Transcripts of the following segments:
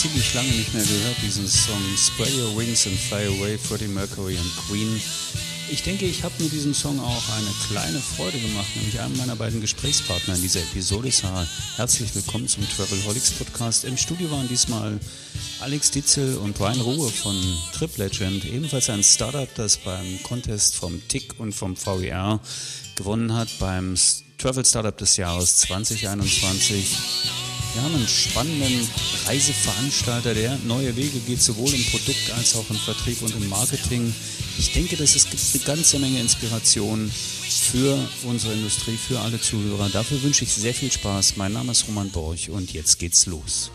ziemlich lange nicht mehr gehört, diesen Song Spray Your Wings and Fly Away, Freddie Mercury and Queen. Ich denke, ich habe mit diesem Song auch eine kleine Freude gemacht, nämlich einem meiner beiden Gesprächspartner in dieser Episode. Sarah, herzlich willkommen zum Travelholics Podcast. Im Studio waren diesmal Alex Ditzel und Brian Ruhe von Trip Legend, ebenfalls ein Startup, das beim Contest vom TIC und vom VER gewonnen hat, beim Travel Startup des Jahres 2021. Wir haben einen spannenden Reiseveranstalter, der neue Wege geht, sowohl im Produkt als auch im Vertrieb und im Marketing. Ich denke, dass es gibt eine ganze Menge Inspiration für unsere Industrie, für alle Zuhörer. Dafür wünsche ich sehr viel Spaß. Mein Name ist Roman Borch und jetzt geht's los.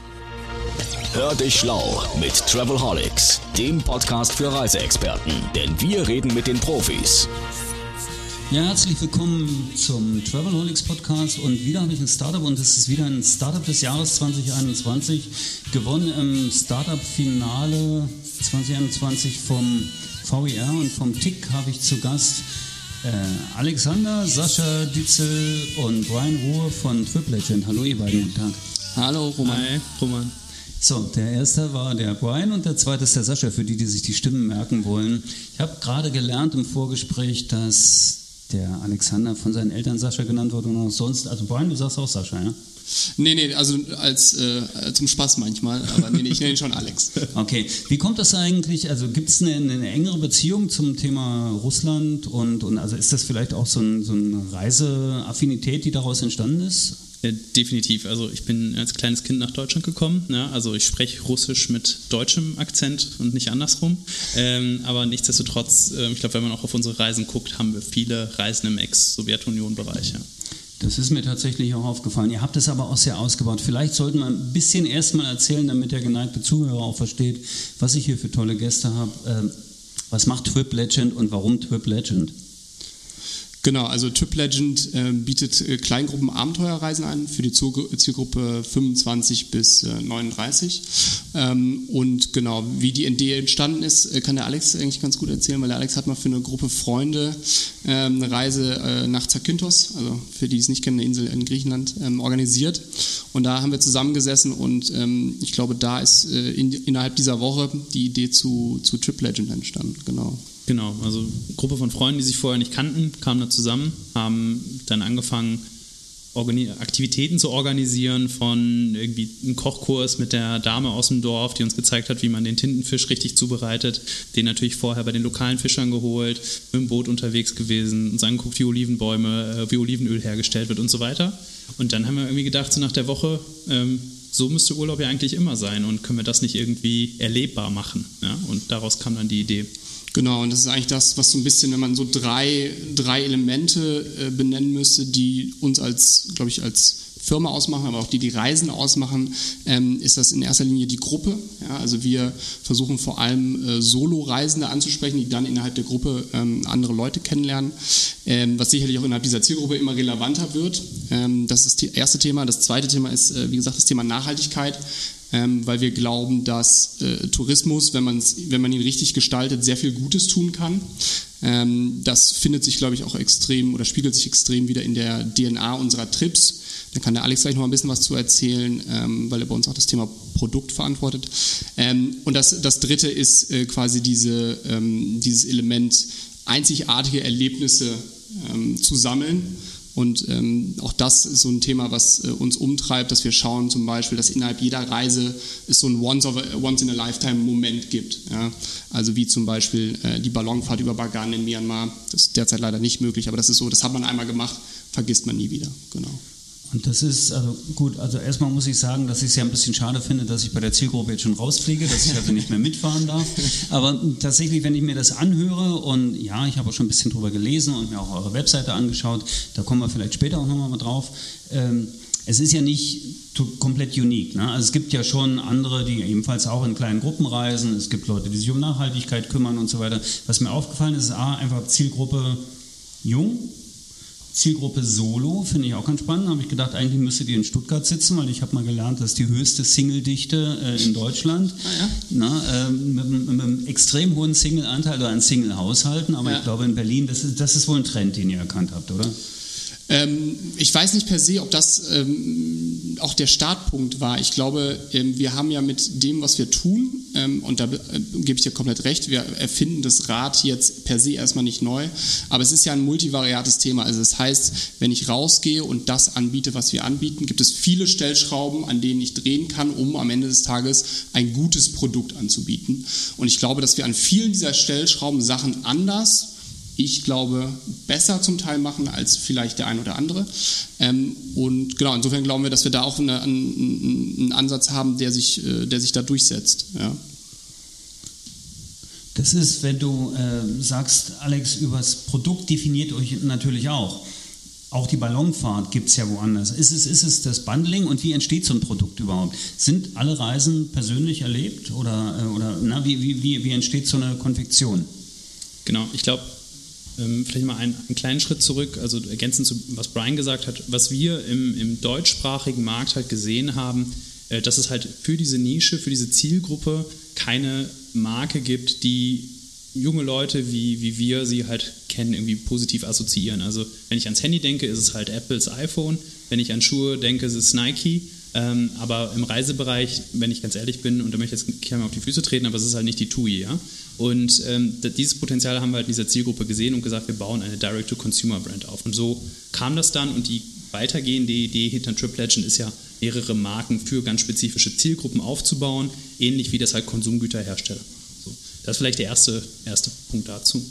Hör dich schlau mit Travelholics, dem Podcast für Reiseexperten, denn wir reden mit den Profis. Ja, herzlich willkommen zum Travelholics Podcast und wieder habe ich ein Startup und es ist wieder ein Startup des Jahres 2021, gewonnen im Startup-Finale 2021 vom VER und vom TIC habe ich zu Gast äh, Alexander, Sascha Ditzel und Brian Ruhr von Trip Legend. Hallo ihr beiden, guten Tag. Hallo Roman. Hi, Roman. So, der erste war der Brian und der zweite ist der Sascha, für die, die sich die Stimmen merken wollen. Ich habe gerade gelernt im Vorgespräch, dass der Alexander von seinen Eltern Sascha genannt wurde und auch sonst, also Brian, du sagst auch Sascha, ja? Nee, nee, also als äh, zum Spaß manchmal, aber nee, nee ich nenne ihn schon Alex. Okay, wie kommt das eigentlich, also gibt es eine, eine, engere Beziehung zum Thema Russland und, und also ist das vielleicht auch so, ein, so eine Reiseaffinität, die daraus entstanden ist? Definitiv. Also ich bin als kleines Kind nach Deutschland gekommen. Ja, also ich spreche Russisch mit deutschem Akzent und nicht andersrum. Ähm, aber nichtsdestotrotz, äh, ich glaube, wenn man auch auf unsere Reisen guckt, haben wir viele Reisen im Ex-Sowjetunion-Bereich. Ja. Das ist mir tatsächlich auch aufgefallen. Ihr habt es aber auch sehr ausgebaut. Vielleicht sollten wir ein bisschen erstmal erzählen, damit der geneigte Zuhörer auch versteht, was ich hier für tolle Gäste habe. Ähm, was macht Trip Legend und warum Trip Legend? Genau, also Trip Legend äh, bietet äh, Kleingruppen Abenteuerreisen an für die Zielgruppe 25 bis äh, 39. Ähm, und genau, wie die Idee entstanden ist, äh, kann der Alex eigentlich ganz gut erzählen, weil der Alex hat mal für eine Gruppe Freunde ähm, eine Reise äh, nach Zakynthos, also für die, die es nicht kennen, eine Insel in Griechenland, ähm, organisiert. Und da haben wir zusammengesessen und ähm, ich glaube, da ist äh, in, innerhalb dieser Woche die Idee zu, zu Trip Legend entstanden. Genau. Genau, also eine Gruppe von Freunden, die sich vorher nicht kannten, kamen da zusammen, haben dann angefangen, Aktivitäten zu organisieren von irgendwie einem Kochkurs mit der Dame aus dem Dorf, die uns gezeigt hat, wie man den Tintenfisch richtig zubereitet, den natürlich vorher bei den lokalen Fischern geholt, mit dem Boot unterwegs gewesen, uns angeguckt, wie Olivenbäume, äh, wie Olivenöl hergestellt wird und so weiter. Und dann haben wir irgendwie gedacht, so nach der Woche, ähm, so müsste Urlaub ja eigentlich immer sein und können wir das nicht irgendwie erlebbar machen. Ja? Und daraus kam dann die Idee. Genau, und das ist eigentlich das, was so ein bisschen, wenn man so drei, drei Elemente äh, benennen müsste, die uns als, glaube ich, als Firma ausmachen, aber auch die die Reisen ausmachen, ähm, ist das in erster Linie die Gruppe. Ja, also wir versuchen vor allem äh, Solo-Reisende anzusprechen, die dann innerhalb der Gruppe ähm, andere Leute kennenlernen, ähm, was sicherlich auch innerhalb dieser Zielgruppe immer relevanter wird. Ähm, das ist das erste Thema. Das zweite Thema ist, äh, wie gesagt, das Thema Nachhaltigkeit ähm, weil wir glauben, dass äh, Tourismus, wenn, wenn man ihn richtig gestaltet, sehr viel Gutes tun kann. Ähm, das findet sich, glaube ich, auch extrem oder spiegelt sich extrem wieder in der DNA unserer Trips. Da kann der Alex gleich noch mal ein bisschen was zu erzählen, ähm, weil er bei uns auch das Thema Produkt verantwortet. Ähm, und das, das dritte ist äh, quasi diese, ähm, dieses Element, einzigartige Erlebnisse ähm, zu sammeln und ähm, auch das ist so ein Thema, was äh, uns umtreibt, dass wir schauen zum Beispiel, dass innerhalb jeder Reise es so ein Once-in-a-Lifetime-Moment gibt. Ja? Also wie zum Beispiel äh, die Ballonfahrt über Bagan in Myanmar. Das ist derzeit leider nicht möglich, aber das ist so, das hat man einmal gemacht, vergisst man nie wieder. Genau. Und das ist, also gut, also erstmal muss ich sagen, dass ich es ja ein bisschen schade finde, dass ich bei der Zielgruppe jetzt schon rausfliege, dass ich also nicht mehr mitfahren darf. Aber tatsächlich, wenn ich mir das anhöre und ja, ich habe auch schon ein bisschen drüber gelesen und mir auch eure Webseite angeschaut, da kommen wir vielleicht später auch nochmal drauf. Ähm, es ist ja nicht komplett unique. Ne? Also es gibt ja schon andere, die ebenfalls auch in kleinen Gruppen reisen. Es gibt Leute, die sich um Nachhaltigkeit kümmern und so weiter. Was mir aufgefallen ist, ist A, einfach Zielgruppe jung, Zielgruppe Solo finde ich auch ganz spannend. Habe ich gedacht, eigentlich müsstet ihr in Stuttgart sitzen, weil ich habe mal gelernt, das ist die höchste Single-Dichte äh, in Deutschland. Ah, ja. Na, äh, mit, mit, einem extrem hohen Single-Anteil oder an Single-Haushalten. Aber ja. ich glaube, in Berlin, das ist, das ist wohl ein Trend, den ihr erkannt habt, oder? Ähm, ich weiß nicht per se, ob das ähm, auch der Startpunkt war. Ich glaube, ähm, wir haben ja mit dem, was wir tun, und da äh, gebe ich dir komplett recht, wir erfinden das Rad jetzt per se erstmal nicht neu, aber es ist ja ein multivariates Thema. Also das heißt, wenn ich rausgehe und das anbiete, was wir anbieten, gibt es viele Stellschrauben, an denen ich drehen kann, um am Ende des Tages ein gutes Produkt anzubieten. Und ich glaube, dass wir an vielen dieser Stellschrauben Sachen anders ich glaube, besser zum Teil machen als vielleicht der ein oder andere. Ähm, und genau, insofern glauben wir, dass wir da auch eine, einen, einen, Ansatz haben, der sich, äh, der sich da durchsetzt. Ja. Das ist, wenn du äh, sagst, Alex, übers Produkt definiert euch natürlich auch. Auch die Ballonfahrt gibt es ja woanders. Ist es, ist es das Bundling und wie entsteht so ein Produkt überhaupt? Sind alle Reisen persönlich erlebt oder, äh, oder na, wie, wie, wie, wie entsteht so eine Konfektion? Genau, ich glaube, vielleicht mal einen, einen, kleinen Schritt zurück, also ergänzend zu was Brian gesagt hat, was wir im, im deutschsprachigen Markt halt gesehen haben, äh, dass es halt für diese Nische, für diese Zielgruppe keine Marke gibt, die junge Leute wie, wie wir sie halt kennen, irgendwie positiv assoziieren. Also wenn ich ans Handy denke, ist es halt Apples iPhone, wenn ich an Schuhe denke, ist es Nike. Ähm, aber im Reisebereich, wenn ich ganz ehrlich bin, und da möchte ich jetzt gerne auf die Füße treten, aber es ist halt nicht die TUI, ja. Und ähm, dieses Potenzial haben wir halt in dieser Zielgruppe gesehen und gesagt, wir bauen eine Direct-to-Consumer-Brand auf. Und so kam das dann und die weitergehende Idee hinter Trip Legend ist ja, mehrere Marken für ganz spezifische Zielgruppen aufzubauen, ähnlich wie das halt Konsumgüterhersteller. So, das ist vielleicht der erste, erste Punkt dazu.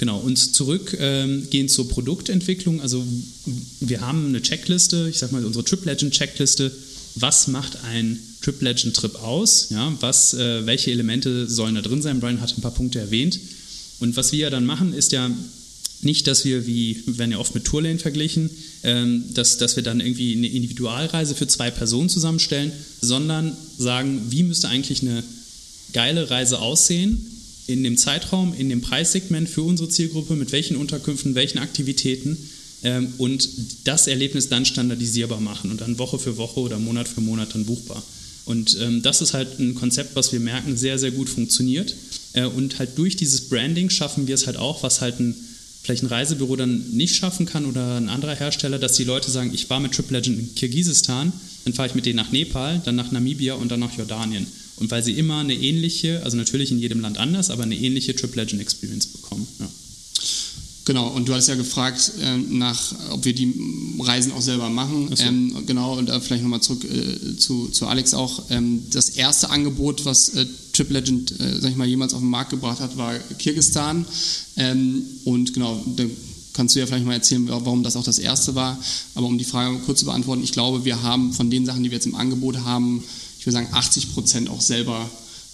Genau, und zurückgehen ähm, zur Produktentwicklung. Also wir haben eine Checkliste, ich sag mal unsere Trip Legend Checkliste. Was macht ein Trip Legend Trip aus? Ja, was, äh, welche Elemente sollen da drin sein? Brian hat ein paar Punkte erwähnt. Und was wir ja dann machen, ist ja nicht, dass wir, wie werden ja oft mit Tourlane verglichen, ähm, dass, dass wir dann irgendwie eine Individualreise für zwei Personen zusammenstellen, sondern sagen, wie müsste eigentlich eine geile Reise aussehen in dem Zeitraum, in dem Preissegment für unsere Zielgruppe, mit welchen Unterkünften, welchen Aktivitäten ähm, und das Erlebnis dann standardisierbar machen und dann Woche für Woche oder Monat für Monat dann buchbar. Und ähm, das ist halt ein Konzept, was wir merken, sehr, sehr gut funktioniert. Äh, und halt durch dieses Branding schaffen wir es halt auch, was halt ein, vielleicht ein Reisebüro dann nicht schaffen kann oder ein anderer Hersteller, dass die Leute sagen, ich war mit Trip Legend in Kirgisistan, dann fahre ich mit denen nach Nepal, dann nach Namibia und dann nach Jordanien. Und weil sie immer eine ähnliche, also natürlich in jedem Land anders, aber eine ähnliche Trip Legend Experience bekommen. Ja. Genau, und du hast ja gefragt, äh, nach, ob wir die Reisen auch selber machen. So. Ähm, genau, und da vielleicht nochmal zurück äh, zu, zu Alex auch. Ähm, das erste Angebot, was äh, Trip Legend, äh, sag ich mal, jemals auf den Markt gebracht hat, war Kirgistan. Ähm, und genau, da kannst du ja vielleicht mal erzählen, warum das auch das erste war. Aber um die Frage kurz zu beantworten, ich glaube, wir haben von den Sachen, die wir jetzt im Angebot haben, ich würde sagen, 80 Prozent auch selber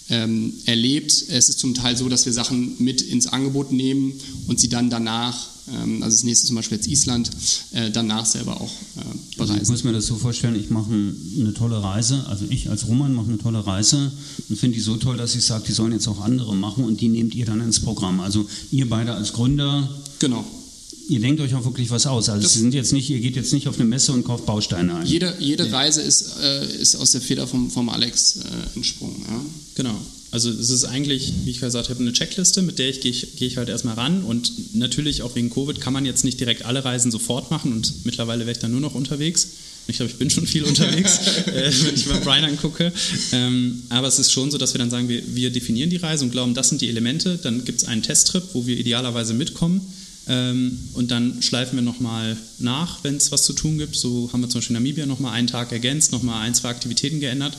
ähm, erlebt. Es ist zum Teil so, dass wir Sachen mit ins Angebot nehmen und sie dann danach, ähm, also das nächste zum Beispiel jetzt Island, äh, danach selber auch äh, bereisen. Also ich muss mir das so vorstellen, ich mache eine tolle Reise, also ich als Roman mache eine tolle Reise und finde die so toll, dass ich sage, die sollen jetzt auch andere machen und die nehmt ihr dann ins Programm. Also ihr beide als Gründer. Genau ihr denkt euch auch wirklich was aus. Also Sie sind jetzt nicht, ihr geht jetzt nicht auf eine Messe und kauft Bausteine ein. Jede, jede Reise ist, äh, ist aus der Feder vom, vom Alex äh, entsprungen. Ja? Genau. Also es ist eigentlich, wie ich gesagt habe, eine Checkliste, mit der ich gehe ich, gehe ich halt erstmal ran. Und natürlich auch wegen Covid kann man jetzt nicht direkt alle Reisen sofort machen und mittlerweile wäre ich dann nur noch unterwegs. Ich glaube, ich bin schon viel unterwegs, äh, wenn ich mal Brian angucke. Ähm, aber es ist schon so, dass wir dann sagen, wir, wir definieren die Reise und glauben, das sind die Elemente. Dann gibt es einen Testtrip, wo wir idealerweise mitkommen. Ähm, und dann schleifen wir nochmal nach, wenn es was zu tun gibt. So haben wir zum Beispiel in Namibia nochmal einen Tag ergänzt, nochmal ein, zwei Aktivitäten geändert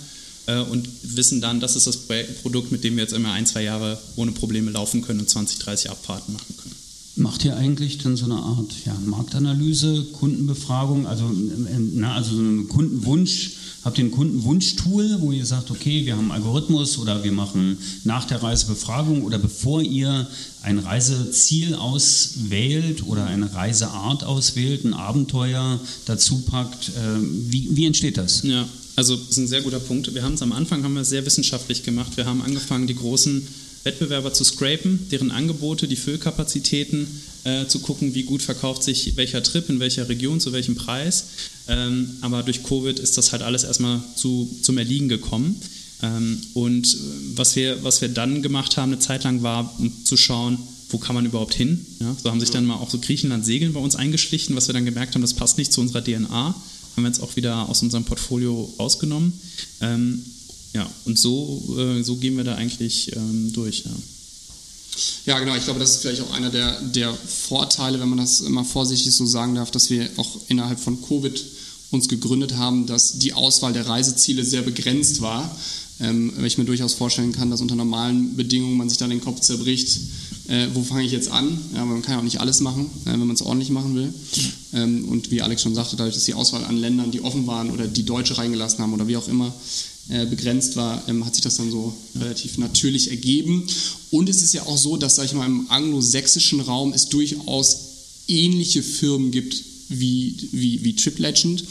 äh, und wissen dann, das ist das Produkt, mit dem wir jetzt immer ein, zwei Jahre ohne Probleme laufen können und 20, 30 Abfahrten machen können. Macht ihr eigentlich dann so eine Art ja, Marktanalyse, Kundenbefragung, also, äh, na, also so einen Kundenwunsch? Habt ihr ein Kundenwunschtool, wo ihr sagt, okay, wir haben einen Algorithmus oder wir machen nach der Reise Befragung oder bevor ihr ein Reiseziel auswählt oder eine Reiseart auswählt, ein Abenteuer dazu packt? Äh, wie, wie entsteht das? Ja, also das ist ein sehr guter Punkt. Wir haben es am Anfang haben wir sehr wissenschaftlich gemacht. Wir haben angefangen, die großen Wettbewerber zu scrapen, deren Angebote, die Füllkapazitäten äh, zu gucken, wie gut verkauft sich welcher Trip in welcher Region zu welchem Preis. Ähm, aber durch Covid ist das halt alles erstmal zu, zum Erliegen gekommen. Ähm, und äh, was wir, was wir dann gemacht haben, eine Zeit lang war, um zu schauen, wo kann man überhaupt hin. Ja, so haben sich dann mal auch so Griechenland-Segeln bei uns eingeschlichen, was wir dann gemerkt haben, das passt nicht zu unserer DNA haben wir jetzt auch wieder aus unserem Portfolio rausgenommen. Ähm, ja, und so, äh, so gehen wir da eigentlich ähm, durch. Ja. Ja, genau. Ich glaube, das ist vielleicht auch einer der, der Vorteile, wenn man das immer vorsichtig so sagen darf, dass wir auch innerhalb von Covid uns gegründet haben, dass die Auswahl der Reiseziele sehr begrenzt war. Ähm, weil ich mir durchaus vorstellen kann, dass unter normalen Bedingungen man sich dann den Kopf zerbricht, äh, wo fange ich jetzt an? Ja, man kann ja auch nicht alles machen, äh, wenn man es ordentlich machen will. Ähm, und wie Alex schon sagte, dadurch, dass die Auswahl an Ländern, die offen waren oder die Deutsche reingelassen haben oder wie auch immer, äh, begrenzt war, ähm, hat sich das dann so relativ natürlich ergeben. Und es ist ja auch so, dass, sag ich mal, im anglosächsischen Raum es durchaus ähnliche Firmen gibt wie, wie, wie Trip Legend.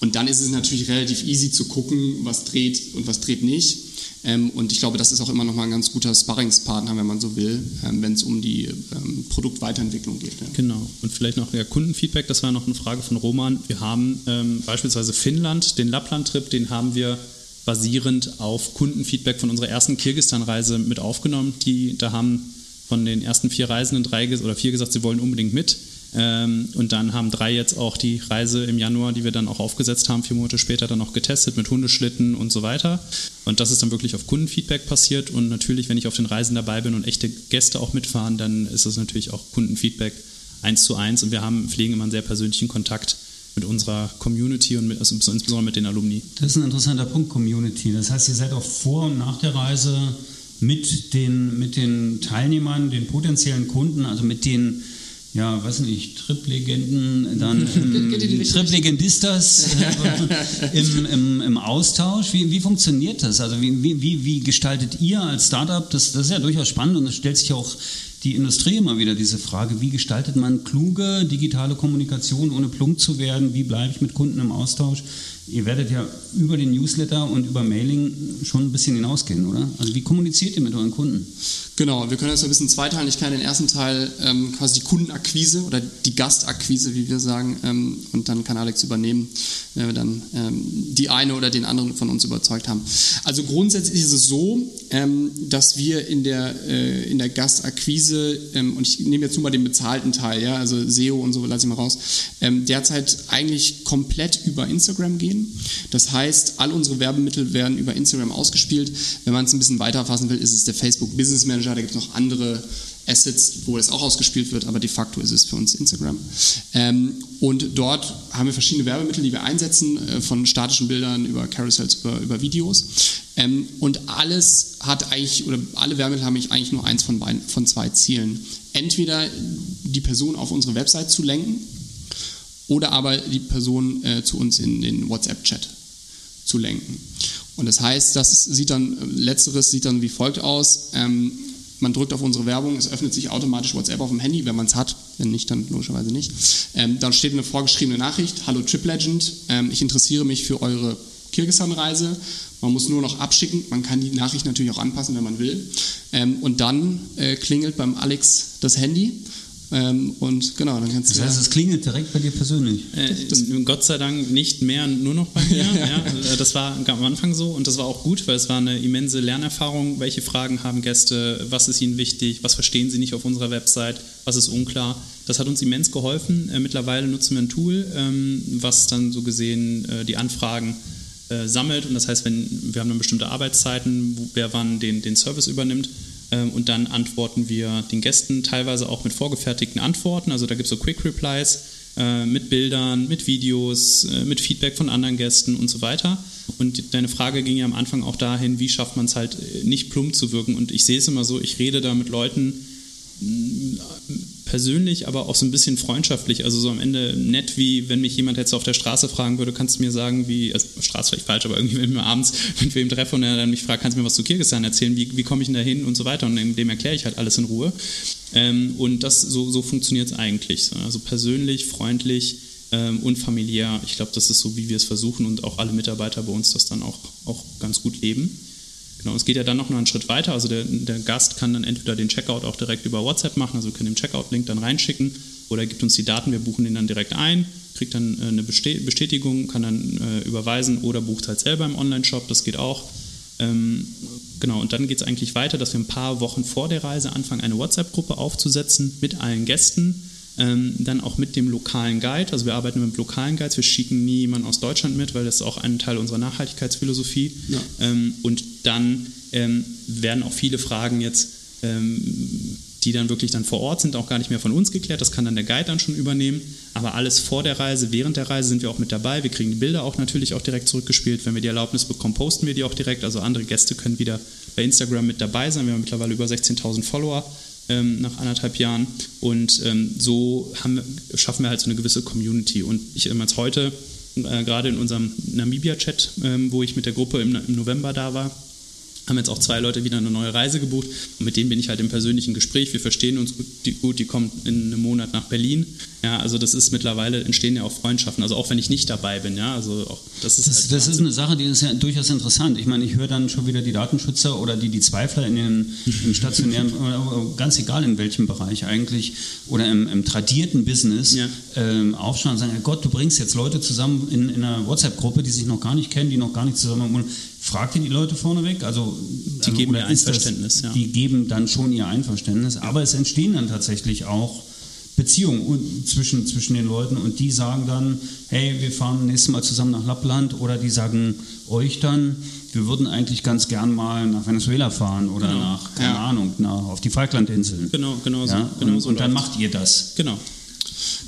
Und dann ist es natürlich relativ easy zu gucken, was dreht und was dreht nicht. Ähm, und ich glaube, das ist auch immer noch mal ein ganz guter Sparringspartner, wenn man so will, ähm, wenn es um die ähm, Produktweiterentwicklung geht. Ja. Genau. Und vielleicht noch ja, Kundenfeedback, das war noch eine Frage von Roman. Wir haben ähm, beispielsweise Finnland, den Lappland-Trip, den haben wir basierend auf Kundenfeedback von unserer ersten Kirgistan-Reise mit aufgenommen. Die, da haben von den ersten vier Reisenden drei oder vier gesagt, sie wollen unbedingt mit. Ähm, und dann haben drei jetzt auch die Reise im Januar, die wir dann auch aufgesetzt haben, vier Monate später dann auch getestet mit Hundeschlitten und so weiter. Und das ist dann wirklich auf Kundenfeedback passiert. Und natürlich, wenn ich auf den Reisen dabei bin und echte Gäste auch mitfahren, dann ist es natürlich auch Kundenfeedback eins zu eins. Und wir haben, pflegen immer einen sehr persönlichen Kontakt mit unserer Community und mit, also insbesondere mit den Alumni. Das ist ein interessanter Punkt, Community. Das heißt, ihr seid auch vor und nach der Reise mit den, mit den Teilnehmern, den potenziellen Kunden, also mit den ja, weiß nicht, Trip-Legenden, dann ähm, Trip-Legendistas äh, im, im, im, Austausch. Wie, wie funktioniert das? Also wie, wie, wie gestaltet ihr als Startup, das, das ist ja durchaus spannend und es stellt sich auch die Industrie immer wieder diese Frage, wie gestaltet man kluge digitale Kommunikation, ohne plump zu werden? Wie bleibe ich mit Kunden im Austausch? Ihr werdet ja über den Newsletter und über Mailing schon ein bisschen hinausgehen, oder? Also wie kommuniziert ihr mit euren Kunden? Genau, wir können das ein bisschen zweiteilen. Ich kann den ersten Teil ähm, quasi die Kundenakquise oder die Gastakquise, wie wir sagen, ähm, und dann kann Alex übernehmen, wenn wir dann ähm, die eine oder den anderen von uns überzeugt haben. Also grundsätzlich ist es so, ähm, dass wir in der, äh, in der Gastakquise, ähm, und ich nehme jetzt nur mal den bezahlten Teil, ja, also SEO und so lasse ich mal raus, ähm, derzeit eigentlich komplett über Instagram gehen. Das heißt, all unsere Werbemittel werden über Instagram ausgespielt. Wenn man es ein bisschen weiterfassen will, ist es der Facebook Business Manager da gibt es noch andere Assets, wo es auch ausgespielt wird, aber de facto ist es für uns Instagram. Ähm, und dort haben wir verschiedene Werbemittel, die wir einsetzen, äh, von statischen Bildern über Carousels, über, über Videos. Ähm, und alles hat eigentlich, oder alle Werbemittel haben eigentlich nur eins von, von zwei Zielen. Entweder die Person auf unsere Website zu lenken oder aber die Person äh, zu uns in den WhatsApp-Chat zu lenken. Und das heißt, das sieht dann, letzteres sieht dann wie folgt aus. Ähm, man drückt auf unsere Werbung, es öffnet sich automatisch WhatsApp auf dem Handy, wenn man es hat, wenn nicht, dann logischerweise nicht. Ähm, dann steht eine vorgeschriebene Nachricht, hallo Trip Legend, ähm, ich interessiere mich für eure Kirgisistan-Reise. Man muss nur noch abschicken, man kann die Nachricht natürlich auch anpassen, wenn man will. Ähm, und dann äh, klingelt beim Alex das Handy ähm, und genau, dann kannst du. Das heißt, es klingelt direkt bei dir persönlich. Äh, Gott sei Dank nicht mehr, nur noch bei mir. ja. Ja, das war am Anfang so und das war auch gut, weil es war eine immense Lernerfahrung. Welche Fragen haben Gäste? Was ist ihnen wichtig? Was verstehen sie nicht auf unserer Website? Was ist unklar? Das hat uns immens geholfen. Äh, mittlerweile nutzen wir ein Tool, ähm, was dann so gesehen äh, die Anfragen äh, sammelt. Und das heißt, wenn wir haben dann bestimmte Arbeitszeiten, wo, wer wann den, den Service übernimmt und dann antworten wir den Gästen teilweise auch mit vorgefertigten Antworten. Also da gibt es so Quick Replies äh, mit Bildern, mit Videos, äh, mit Feedback von anderen Gästen und so weiter. Und deine Frage ging ja am Anfang auch dahin, wie schafft man es halt äh, nicht plump zu wirken. Und ich sehe es immer so, ich rede da mit Leuten, persönlich, aber auch so ein bisschen freundschaftlich. Also so am Ende nett, wie wenn mich jemand jetzt auf der Straße fragen würde, kannst du mir sagen, wie, also Straße vielleicht falsch, aber irgendwie, wenn wir abends mit wem treffen und er dann mich fragt, kannst du mir was zu Kirgisistan erzählen, wie, wie komme ich denn da hin und so weiter. Und dem erkläre ich halt alles in Ruhe. Ähm, und das, so, so funktioniert es eigentlich. Also persönlich, freundlich ähm, und familiär. Ich glaube, das ist so, wie wir es versuchen und auch alle Mitarbeiter bei uns das dann auch, auch ganz gut leben. Genau, es geht ja dann noch einen Schritt weiter. Also der, der, Gast kann dann entweder den Checkout auch direkt über WhatsApp machen, also wir können den Checkout-Link dann reinschicken oder gibt uns die Daten, wir buchen den dann direkt ein, kriegt dann äh, eine Bestätigung, kann dann äh, überweisen oder bucht halt selber im Online-Shop, das geht auch. Ähm, genau, und dann geht es eigentlich weiter, dass wir ein paar Wochen vor der Reise anfangen, eine WhatsApp-Gruppe aufzusetzen mit allen Gästen Ähm, dann auch mit dem lokalen Guide. Also wir arbeiten mit lokalen Guides. Wir schicken nie jemanden aus Deutschland mit, weil das ist auch ein Teil unserer Nachhaltigkeitsphilosophie. Ja. Ähm, und dann ähm, werden auch viele Fragen jetzt, ähm, die dann wirklich dann vor Ort sind, auch gar nicht mehr von uns geklärt. Das kann dann der Guide dann schon übernehmen. Aber alles vor der Reise, während der Reise sind wir auch mit dabei. Wir kriegen die Bilder auch natürlich auch direkt zurückgespielt. Wenn wir die Erlaubnis bekommen, posten wir die auch direkt. Also andere Gäste können wieder bei Instagram mit dabei sein. Wir haben mittlerweile über 16.000 Follower ähm, nach anderthalb Jahren. Und ähm, so haben, schaffen wir halt so eine gewisse Community. Und ich jetzt heute, äh, gerade in unserem Namibia-Chat, ähm, wo ich mit der Gruppe im, im November da war, haben jetzt auch zwei Leute wieder eine neue Reise gebucht und mit denen bin ich halt im persönlichen Gespräch. Wir verstehen uns gut, die, gut, die kommen in einem Monat nach Berlin. Ja, also das ist mittlerweile entstehen ja auch Freundschaften, also auch wenn ich nicht dabei bin, ja, also auch das ist Das, halt das ist eine Sache, die ist ja durchaus interessant. Ich meine, ich höre dann schon wieder die Datenschützer oder die, die Zweifler in den, im stationären, oder ganz egal in welchem Bereich eigentlich, oder im, im tradierten Business Ja. ähm, aufschauen und sagen, Herr Gott, du bringst jetzt Leute zusammen in, in einer WhatsApp-Gruppe, die sich noch gar nicht kennen, die noch gar nicht zusammen. Fragt ihr die Leute vorneweg? Also, Die geben oder ihr ist das- Einverständnis, ja. Die geben dann schon ihr Einverständnis, aber es entstehen dann tatsächlich auch Beziehungen un- zwischen, zwischen den Leuten und die sagen dann, hey, wir fahren nächstes Mal zusammen nach Lappland oder die sagen euch dann, wir würden eigentlich ganz gern mal nach Venezuela fahren oder Genau. nach, keine Ja. Ahnung, nach, auf die Falklandinseln. Genau, genau so. Ja? genau und, so und dann macht ihr das. Genau.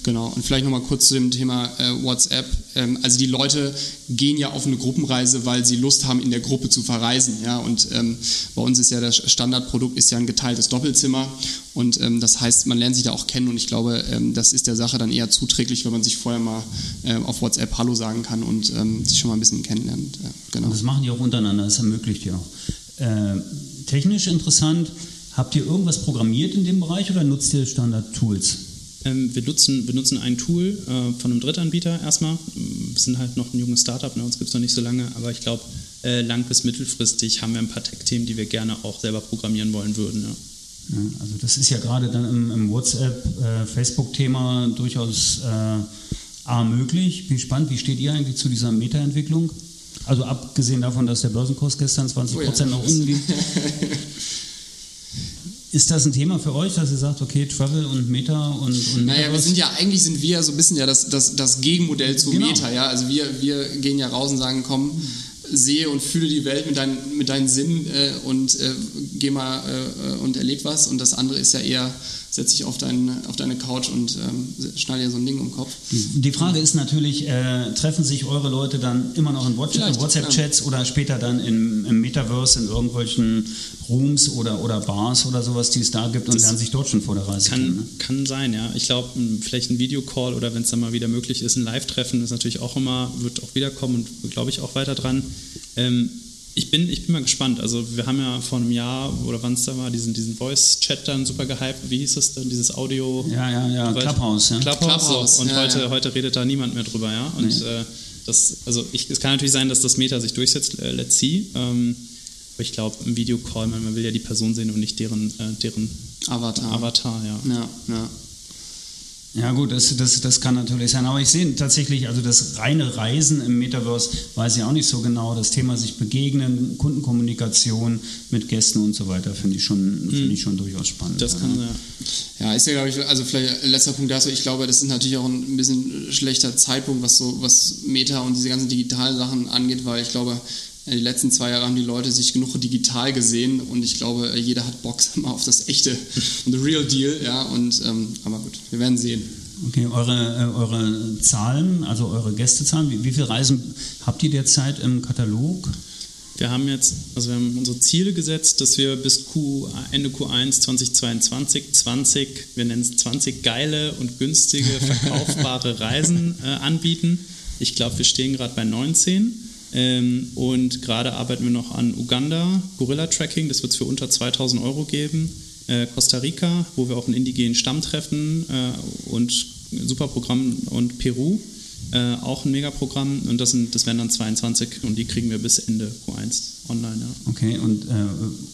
Genau, und vielleicht nochmal kurz zu dem Thema äh, WhatsApp. Ähm, also die Leute gehen ja auf eine Gruppenreise, weil sie Lust haben, in der Gruppe zu verreisen. Ja? Und ähm, bei uns ist ja das Standardprodukt ist ja ein geteiltes Doppelzimmer. Und ähm, das heißt, man lernt sich da auch kennen und ich glaube, ähm, das ist der Sache dann eher zuträglich, wenn man sich vorher mal ähm, auf WhatsApp Hallo sagen kann und ähm, sich schon mal ein bisschen kennenlernt. Ja, genau. Und das machen die auch untereinander, das ermöglicht ihr auch. Äh, technisch interessant, habt ihr irgendwas programmiert in dem Bereich oder nutzt ihr Standard-Tools? Ähm, wir, nutzen, wir nutzen ein Tool äh, von einem Drittanbieter erstmal. Wir sind halt noch ein junges Startup, ne, uns gibt es noch nicht so lange, aber ich glaube, äh, lang bis mittelfristig haben wir ein paar Tech-Themen, die wir gerne auch selber programmieren wollen würden. Ja, also das ist ja gerade dann im, im WhatsApp, äh, Facebook-Thema durchaus äh, A möglich. Wie spannend, wie steht ihr eigentlich zu dieser Meta-Entwicklung? Also abgesehen davon, dass der Börsenkurs gestern 20 Oh ja. Prozent nach unten ging. Ist das ein Thema für euch, dass ihr sagt, okay, Travel und Meta und, und Naja, wir sind ja, eigentlich sind wir so ein bisschen ja das, das, das Gegenmodell zu Genau. Meta, ja. Also wir, wir gehen ja raus und sagen, komm, sehe und fühle die Welt mit, deinen mit deinen Sinnen äh, und äh, geh mal äh, und erleb was. Und das andere ist ja eher, setz dich auf, dein, auf deine Couch und ähm, schneide dir so ein Ding um den Kopf. Die Frage ist natürlich, äh, treffen sich eure Leute dann immer noch in WhatsApp-Chats oder später dann im, im Metaverse in irgendwelchen Rooms oder, oder Bars oder sowas, die es da gibt und Das lernen sich dort schon vor der Reise kennen? Kann, Ne? kann sein, ja. Ich glaube, vielleicht ein Videocall oder wenn es dann mal wieder möglich ist, ein Live-Treffen ist natürlich auch immer, wird auch wiederkommen und glaube ich auch weiter dran. Ähm, ich bin, ich bin mal gespannt. Also wir haben ja vor einem Jahr oder wann es da war, diesen, diesen Voice-Chat dann super gehypt. Wie hieß das dann? Dieses Audio. Ja, ja, ja, Clubhouse, ja. Clubhouse, Clubhouse, so. Und ja, heute, ja. heute redet da niemand mehr drüber, ja. Und äh, das, also ich, es kann natürlich sein, dass das Meta sich durchsetzt, äh, let's see. Ähm, aber ich glaube, im Videocall, man, man will ja die Person sehen und nicht deren, äh, deren Avatar. Avatar, ja. Ja, ja. Ja gut, das, das, das kann natürlich sein. Aber ich sehe tatsächlich, also das reine Reisen im Metaverse weiß ich auch nicht so genau. Das Thema sich begegnen, Kundenkommunikation mit Gästen und so weiter, finde ich, schon finde ich schon durchaus spannend. Das ja. kann, ja. Ja, ist ja, glaube ich, also vielleicht letzter Punkt dazu. Ich glaube, das ist natürlich auch ein bisschen schlechter Zeitpunkt, was so, was Meta und diese ganzen digitalen Sachen angeht, weil ich glaube, die letzten zwei Jahre haben die Leute sich genug digital gesehen und ich glaube, jeder hat Bock mal auf das echte und the real deal, ja, und, ähm, aber gut, wir werden sehen. Okay, eure, äh, eure Zahlen, also eure Gästezahlen, wie, wie viele Reisen habt ihr derzeit im Katalog? Wir haben jetzt, also wir haben unsere Ziele gesetzt, dass wir bis Q, Ende Q1 2022 20, wir nennen es 20 geile und günstige verkaufbare Reisen äh, anbieten. Ich glaube, wir stehen gerade bei 19. Ähm, und gerade arbeiten wir noch an Uganda, Gorilla-Tracking, das wird es für unter 2000 Euro geben. Äh, Costa Rica, wo wir auch einen indigenen Stamm treffen äh, und super Programm und Peru. Äh, auch ein Megaprogramm und das, sind, das wären dann 22 und die kriegen wir bis Ende Q1 online. Ja. Okay, und äh,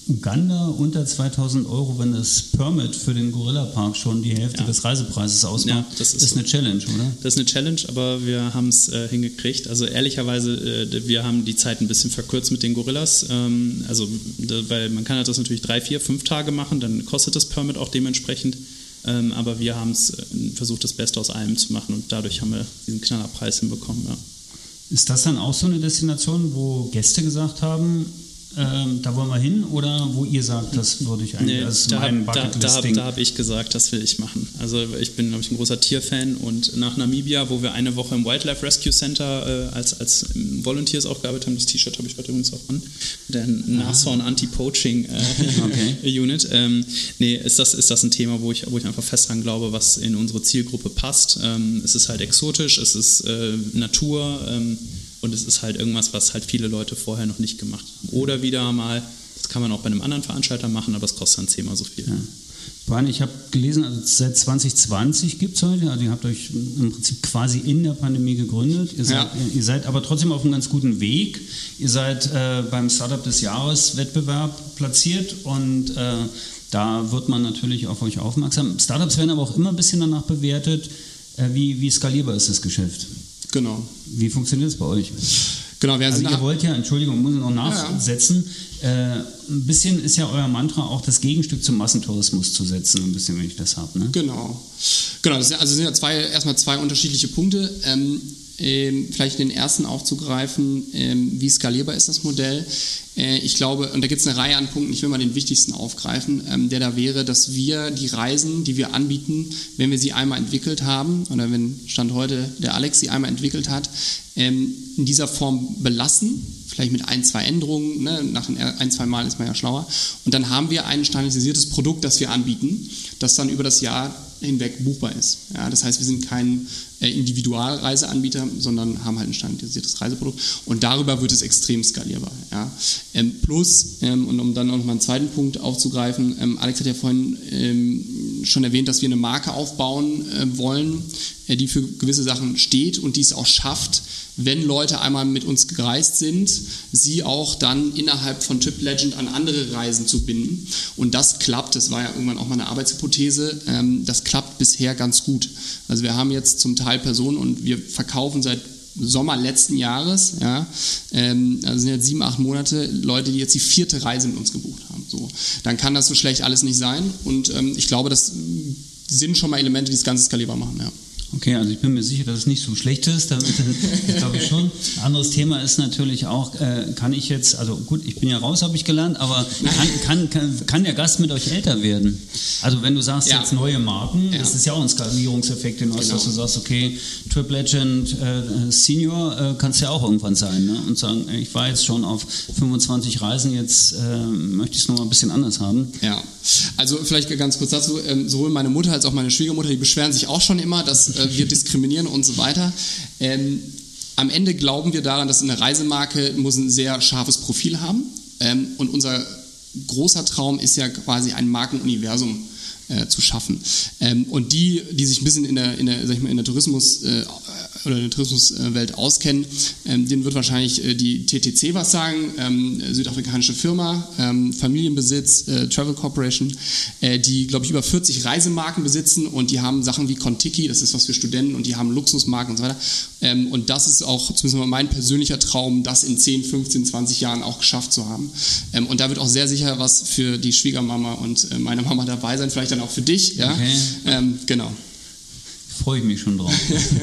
Uganda unter 2000 Euro, wenn das Permit für den Gorilla-Park schon die Hälfte Ja. des Reisepreises ausmacht, Ja, das ist ist so. eine Challenge, oder? Das ist eine Challenge, aber wir haben es äh, hingekriegt. Also ehrlicherweise, äh, wir haben die Zeit ein bisschen verkürzt mit den Gorillas. Ähm, also, da, weil man kann halt das natürlich drei, vier, fünf Tage machen, dann kostet das Permit auch dementsprechend. Ähm, aber wir haben es äh, versucht, das Beste aus allem zu machen und dadurch haben wir diesen Knallerpreis hinbekommen. Ja. Ist das dann auch so eine Destination, wo Gäste gesagt haben, ähm, da wollen wir hin oder wo ihr sagt, das würde ich eigentlich, nee, ist da mein hab- da, da, da habe ich gesagt, das will ich machen. Also ich bin, glaube ich, ein großer Tierfan und nach Namibia, wo wir eine Woche im Wildlife Rescue Center äh, als, als Volunteers auch gearbeitet haben, das T-Shirt habe ich heute übrigens auch an, der Nashorn Anti-Poaching äh, Okay. Unit. Ähm, nee, ist das, ist das ein Thema, wo ich, wo ich einfach fest dran glaube, was in unsere Zielgruppe passt. Ähm, es ist halt exotisch, es ist äh, Natur ähm, und es ist halt irgendwas, was halt viele Leute vorher noch nicht gemacht haben. Oder wieder mal, das kann man auch bei einem anderen Veranstalter machen, aber es kostet dann zehnmal so viel. Brian, ich habe gelesen, also seit 2020 gibt es heute, also ihr habt euch im Prinzip quasi in der Pandemie gegründet. Ihr seid, Ja. ihr seid aber trotzdem auf einem ganz guten Weg. Ihr seid äh, beim Startup des Jahres Wettbewerb platziert und äh, da wird man natürlich auf euch aufmerksam. Startups werden aber auch immer ein bisschen danach bewertet, äh, wie, wie skalierbar ist das Geschäft. Genau. Wie funktioniert es bei euch? Genau, wir Also ihr wollt ja, Entschuldigung, muss ich noch Ja, ja. nachsetzen, äh, ein bisschen ist ja euer Mantra auch das Gegenstück zum Massentourismus zu setzen, ein bisschen, wenn ich das habe. Ne? Genau. Genau, das sind, also sind ja zwei, erstmal zwei unterschiedliche Punkte. Ähm, ähm, vielleicht den ersten aufzugreifen, ähm, wie skalierbar ist das Modell? Äh, ich glaube, und da gibt es eine Reihe an Punkten, ich will mal den wichtigsten aufgreifen, ähm, der da wäre, dass wir die Reisen, die wir anbieten, wenn wir sie einmal entwickelt haben, oder wenn Stand heute der Alex sie einmal entwickelt hat, in dieser Form belassen, vielleicht mit ein, zwei Änderungen, ne? nach ein, ein, zwei Mal ist man ja schlauer. Und dann haben wir ein standardisiertes Produkt, das wir anbieten, das dann über das Jahr hinweg buchbar ist. Ja, das heißt, wir sind kein äh, Individualreiseanbieter, sondern haben halt ein standardisiertes Reiseprodukt und darüber wird es extrem skalierbar. Ja. Ähm, plus, ähm, und um dann auch noch mal einen zweiten Punkt aufzugreifen, ähm, Alex hat ja vorhin ähm, schon erwähnt, dass wir eine Marke aufbauen äh, wollen, äh, die für gewisse Sachen steht und die es auch schafft, wenn Leute einmal mit uns gereist sind, sie auch dann innerhalb von Trip Legend an andere Reisen zu binden. Und das klappt, das war ja irgendwann auch mal eine Arbeitshypothese, ähm, das klappt bisher ganz gut. Also wir haben jetzt zum Teil Personen und wir verkaufen seit Sommer letzten Jahres, ja, ähm, also sind jetzt sieben, acht Monate, Leute, die jetzt die vierte Reise mit uns gebucht haben. So, dann kann das so schlecht alles nicht sein. Und ähm, ich glaube, das sind schon mal Elemente, die das Ganze skalierbar machen, ja. Okay, also ich bin mir sicher, dass es nicht so schlecht ist. Damit, das glaube ich schon. Anderes Thema ist natürlich auch, äh, kann ich jetzt, also gut, ich bin ja raus, habe ich gelernt, aber kann, kann, kann, kann der Gast mit euch älter werden? Also wenn du sagst Ja. jetzt neue Marken, Ja. das ist ja auch ein Skalierungseffekt, Genau. dass du sagst, okay, Trip Legend äh, Senior äh, kannst ja auch irgendwann sein ne? und sagen, ich war jetzt schon auf 25 Reisen, jetzt äh, möchte ich es nochmal ein bisschen anders haben. Ja, also vielleicht ganz kurz dazu, ähm, sowohl meine Mutter als auch meine Schwiegermutter, die beschweren sich auch schon immer, dass äh, wir diskriminieren und so weiter. Ähm, am Ende glauben wir daran, dass eine Reisemarke muss ein sehr scharfes Profil haben ähm, und unser großer Traum ist ja quasi ein Markenuniversum äh, zu schaffen. Ähm, und die, die sich ein bisschen in der, in der, sag ich mal, in der Tourismus äh, oder in der Tourismuswelt auskennen, ähm, denen wird wahrscheinlich äh, die TTC was sagen, ähm, südafrikanische Firma, ähm, Familienbesitz, äh, Travel Corporation, äh, die, glaube ich, über 40 Reisemarken besitzen und die haben Sachen wie Contiki, das ist was für Studenten, und die haben Luxusmarken und so weiter. Ähm, und das ist auch zumindest mein persönlicher Traum, das in 10, 15, 20 Jahren auch geschafft zu haben. Ähm, und da wird auch sehr sicher was für die Schwiegermama und äh, meine Mama dabei sein, vielleicht dann auch für dich. Ja? Okay. Ähm, genau. Freue ich mich schon drauf.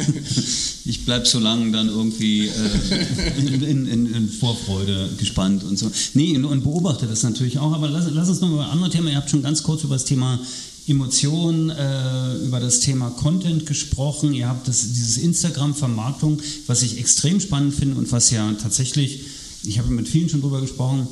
ich bleibe so lange dann irgendwie äh, in, in, in, Vorfreude gespannt und so. Nee, und, beobachte das natürlich auch. Aber lass, lass uns noch über ein anderes Thema. Ihr habt schon ganz kurz über das Thema Emotionen, äh, über das Thema Content gesprochen. Ihr habt das, dieses Instagram-Vermarktung, was ich extrem spannend finde und was ja tatsächlich, ich habe mit vielen schon drüber gesprochen,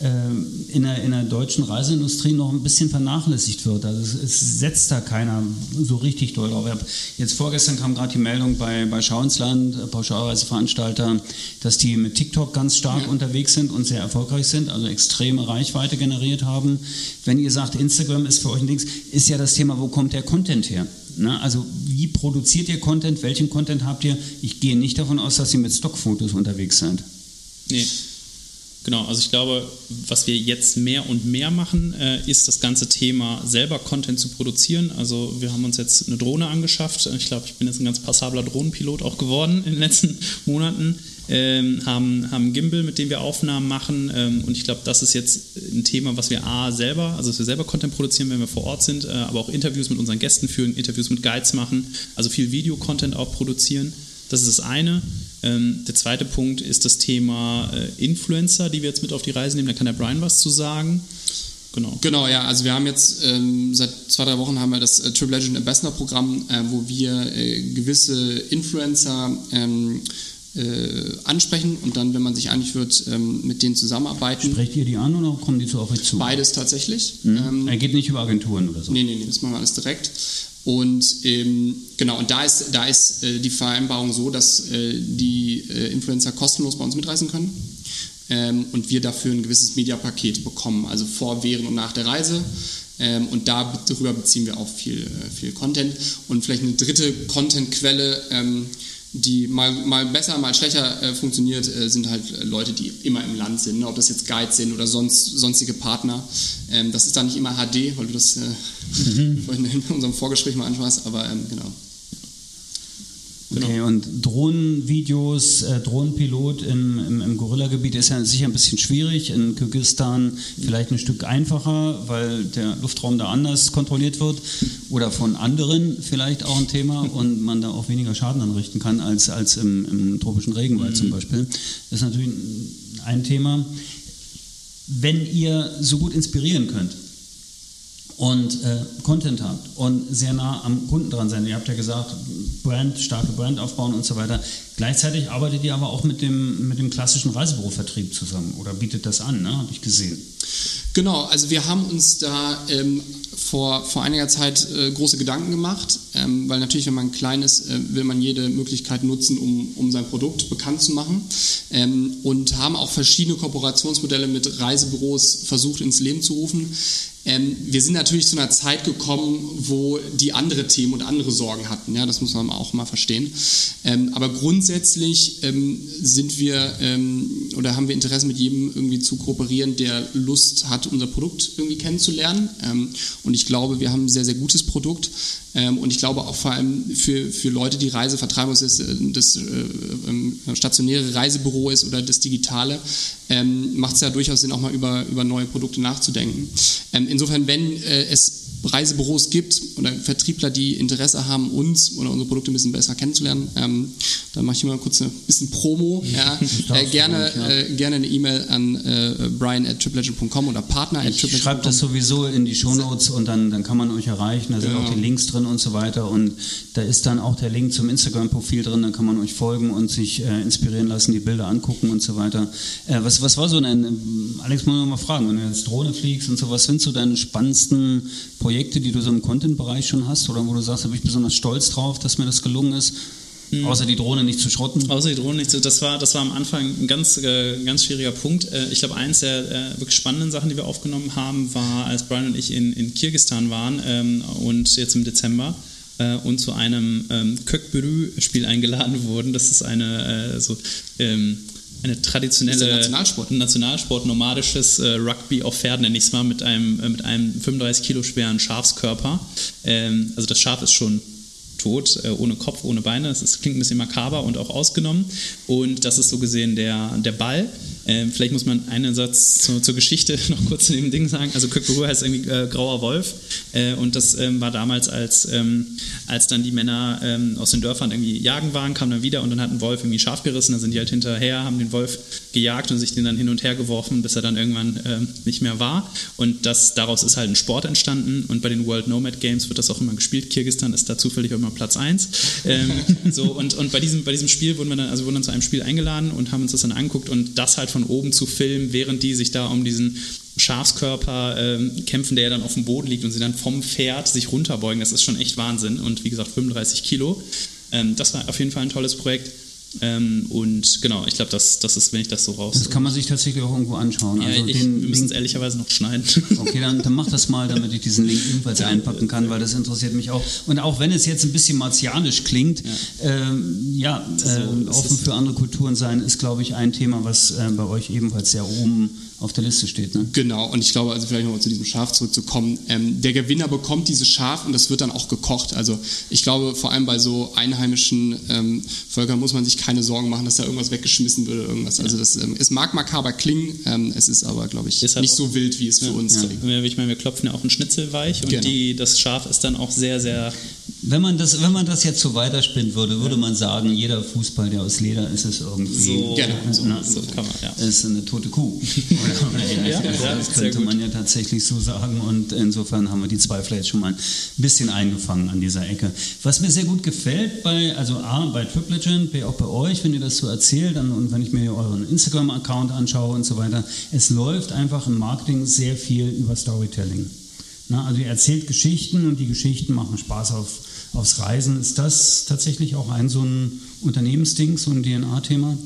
in der, in der deutschen Reiseindustrie noch ein bisschen vernachlässigt wird. Also es, es setzt da keiner so richtig doll drauf. Hab Jetzt vorgestern kam gerade die Meldung bei, bei Schau ins Land, äh, Pauschalreiseveranstalter, dass die mit TikTok ganz stark Ja. unterwegs sind und sehr erfolgreich sind, also extreme Reichweite generiert haben. Wenn ihr sagt, Instagram ist für euch ein Ding, ist ja das Thema, wo kommt der Content her? Ne? Also wie produziert ihr Content? Welchen Content habt ihr? Ich gehe nicht davon aus, dass ihr mit Stockfotos unterwegs seid. Nee. Genau, also ich glaube, was wir jetzt mehr und mehr machen, äh, ist das ganze Thema selber Content zu produzieren. Also wir haben uns jetzt eine Drohne angeschafft. Ich glaube, ich bin jetzt ein ganz passabler Drohnenpilot auch geworden in den letzten Monaten. ähm, haben, haben Gimbal, mit dem wir Aufnahmen machen. Ähm, und ich glaube, das ist jetzt ein Thema, was wir A selber, also dass wir selber Content produzieren, wenn wir vor Ort sind, äh, aber auch Interviews mit unseren Gästen führen, Interviews mit Guides machen, also viel Videocontent auch produzieren. Das ist das eine. Ähm, der zweite Punkt ist das Thema äh, Influencer, die wir jetzt mit auf die Reise nehmen. Da kann der Brian was zu sagen. Genau. Genau, ja. Also wir haben jetzt ähm, seit zwei, drei Wochen haben wir das äh, Triple Legend Ambassador Programm, äh, wo wir äh, gewisse Influencer ähm, äh, ansprechen und dann, wenn man sich einig wird, ähm, mit denen zusammenarbeiten. Sprecht ihr die an oder kommen die zu euch zu? Beides tatsächlich. Mhm. Ähm, er geht nicht über Agenturen oder so? Nee, nee, nee, das machen wir alles direkt. Und ähm, genau, und da ist, da ist äh, die Vereinbarung so, dass äh, die äh, Influencer kostenlos bei uns mitreisen können ähm, und wir dafür ein gewisses Mediapaket bekommen, also vor, während und nach der Reise. Ähm, und darüber beziehen wir auch viel, äh, viel Content. Und vielleicht eine dritte Content-Quelle, ähm, die mal, mal besser, mal schlechter äh, funktioniert, äh, sind halt äh, Leute, die immer im Land sind. Ne? Ob das jetzt Guides sind oder sonst, sonstige Partner. Ähm, das ist dann nicht immer HD, weil du das äh, mhm. vorhin in unserem Vorgespräch mal ansprachst, aber ähm, genau. Genau. Okay, und Drohnenvideos, äh, Drohnenpilot im, im, im Gorilla-Gebiet ist ja sicher ein bisschen schwierig. In Kirgisistan vielleicht ein Stück einfacher, weil der Luftraum da anders kontrolliert wird oder von anderen vielleicht auch ein Thema und man da auch weniger Schaden anrichten kann als, als im, im tropischen Regenwald mhm. zum Beispiel. Das ist natürlich ein Thema. Wenn ihr so gut inspirieren könnt, und äh, Content habt und sehr nah am Kunden dran sein. Ihr habt ja gesagt, Brand, starke Brand aufbauen und so weiter. Gleichzeitig arbeitet ihr aber auch mit dem, mit dem klassischen Reisebürovertrieb zusammen oder bietet das an, ne? habe ich gesehen. Genau, also wir haben uns da ähm, vor, vor einiger Zeit äh, große Gedanken gemacht, ähm, weil natürlich, wenn man klein ist, äh, will man jede Möglichkeit nutzen, um, um sein Produkt bekannt zu machen ähm, und haben auch verschiedene Kooperationsmodelle mit Reisebüros versucht ins Leben zu rufen. Ähm, wir sind natürlich zu einer Zeit gekommen, wo die andere Themen und andere Sorgen hatten. Ja, das muss man auch mal verstehen. Ähm, aber grundsätzlich ähm, sind wir ähm, oder haben wir Interesse mit jedem irgendwie zu kooperieren, der Lust hat, unser Produkt irgendwie kennenzulernen. Ähm, und ich glaube, wir haben ein sehr, sehr gutes Produkt. Ähm, und ich glaube auch vor allem für, für Leute, die Reise vertreiben, ob es äh, das äh, stationäre Reisebüro ist oder das digitale, macht es ja durchaus Sinn, auch mal über, über neue Produkte nachzudenken. Ähm, insofern, wenn äh, es Reisebüros gibt oder Vertriebler, die Interesse haben, uns oder unsere Produkte ein bisschen besser kennenzulernen, ähm, dann mache ich mal kurz ein bisschen Promo. Ja. Äh, gerne, ja. äh, gerne eine E-Mail an äh, brian at triplegend.com oder partner at triplegend.com. Schreibt das sowieso in die Shownotes und dann, dann kann man euch erreichen. Da sind genau. auch die Links drin und so weiter. Und da ist dann auch der Link zum Instagram-Profil drin. Dann kann man euch folgen und sich äh, inspirieren lassen, die Bilder angucken und so weiter. Äh, was, was war so ein, Alex, muss man mal fragen, wenn du jetzt Drohne fliegst und so, was sind so deine spannendsten Projekte, die du so im Content-Bereich schon hast oder wo du sagst, da bin ich besonders stolz drauf, dass mir das gelungen ist? Mhm. Außer die Drohne nicht zu schrotten. Außer die Drohne nicht zu. Das war, das war am Anfang ein ganz, äh, ganz schwieriger Punkt. Äh, ich glaube, eins der äh, wirklich spannenden Sachen, die wir aufgenommen haben, war, als Brian und ich in, in Kirgistan waren ähm, und jetzt im Dezember äh, und zu einem ähm, Kökbürü-Spiel eingeladen wurden. Das ist eine äh, so. Ähm, eine traditionelle Nationalsport. Nationalsport, nomadisches äh, Rugby auf Pferden, nenne ich es mal, mit einem, äh, mit einem 35 Kilo schweren Schafskörper. Ähm, also das Schaf ist schon tot, äh, ohne Kopf, ohne Beine. Das klingt ein bisschen makaber und auch ausgenommen. Und das ist so gesehen der, der Ball. Ähm, vielleicht muss man einen Satz zu, zur Geschichte noch kurz zu dem Ding sagen. Also Kökburu heißt irgendwie äh, Grauer Wolf. Äh, und das ähm, war damals, als, ähm, als dann die Männer ähm, aus den Dörfern irgendwie jagen waren, kamen dann wieder und dann hat ein Wolf irgendwie Schaf gerissen. Dann sind die halt hinterher, haben den Wolf gejagt und sich den dann hin und her geworfen, bis er dann irgendwann ähm, nicht mehr war. Und das, daraus ist halt ein Sport entstanden. Und bei den World Nomad Games wird das auch immer gespielt. Kirgistan ist da zufällig immer Platz 1. Ähm, so, und und bei, diesem, bei diesem Spiel wurden wir dann, also wurden dann zu einem Spiel eingeladen und haben uns das dann angeguckt und das halt von oben zu filmen, während die sich da um diesen Schafskörper ähm, kämpfen, der ja dann auf dem Boden liegt und sie dann vom Pferd sich runterbeugen. Das ist schon echt Wahnsinn. Und wie gesagt, 35 Kilo. Ähm, das war auf jeden Fall ein tolles Projekt. Ähm, und genau, ich glaube, das, das ist, wenn ich das so raus. Das kann man sich tatsächlich auch irgendwo anschauen. Ja, also ich, den wir müssen es ehrlicherweise noch schneiden. Okay, dann, dann mach das mal, damit ich diesen Link ebenfalls einpacken kann, weil das interessiert mich auch. Und auch wenn es jetzt ein bisschen martianisch klingt, ja, ähm, ja äh, offen für andere Kulturen sein, ist, glaube ich, ein Thema, was äh, bei euch ebenfalls sehr oben auf der Liste steht. Ne? Genau, und ich glaube, also vielleicht nochmal zu diesem Schaf zurückzukommen, ähm, der Gewinner bekommt dieses Schaf und das wird dann auch gekocht. Also ich glaube, vor allem bei so einheimischen ähm, Völkern muss man sich keine Sorgen machen, dass da irgendwas weggeschmissen wird oder irgendwas. Also das, ähm, es mag makaber klingen, ähm, es ist aber, glaube ich, halt nicht so wild, wie es für uns klingt. Ich meine, wir klopfen ja auch einen Schnitzel weich und Genau. die, das Schaf ist dann auch sehr, sehr. Wenn man das, wenn man das jetzt so weiterspinnen würde, würde man sagen, jeder Fußball, der aus Leder ist, ist irgendwie So, Genau, so, Na, so kann man, ja. ist eine tote Kuh. Ähnliches. Ja, das könnte man ja tatsächlich so sagen. Und insofern haben wir die Zweifler jetzt schon mal ein bisschen eingefangen an dieser Ecke. Was mir sehr gut gefällt bei, also A, bei Trip Legend, B, auch bei euch, wenn ihr das so erzählt dann, und wenn ich mir euren Instagram-Account anschaue und so weiter, es läuft einfach im Marketing sehr viel über Storytelling. Na, also ihr erzählt Geschichten und die Geschichten machen Spaß auf, aufs Reisen. Ist das tatsächlich auch ein so ein Unternehmensding, so ein DNA-Thema?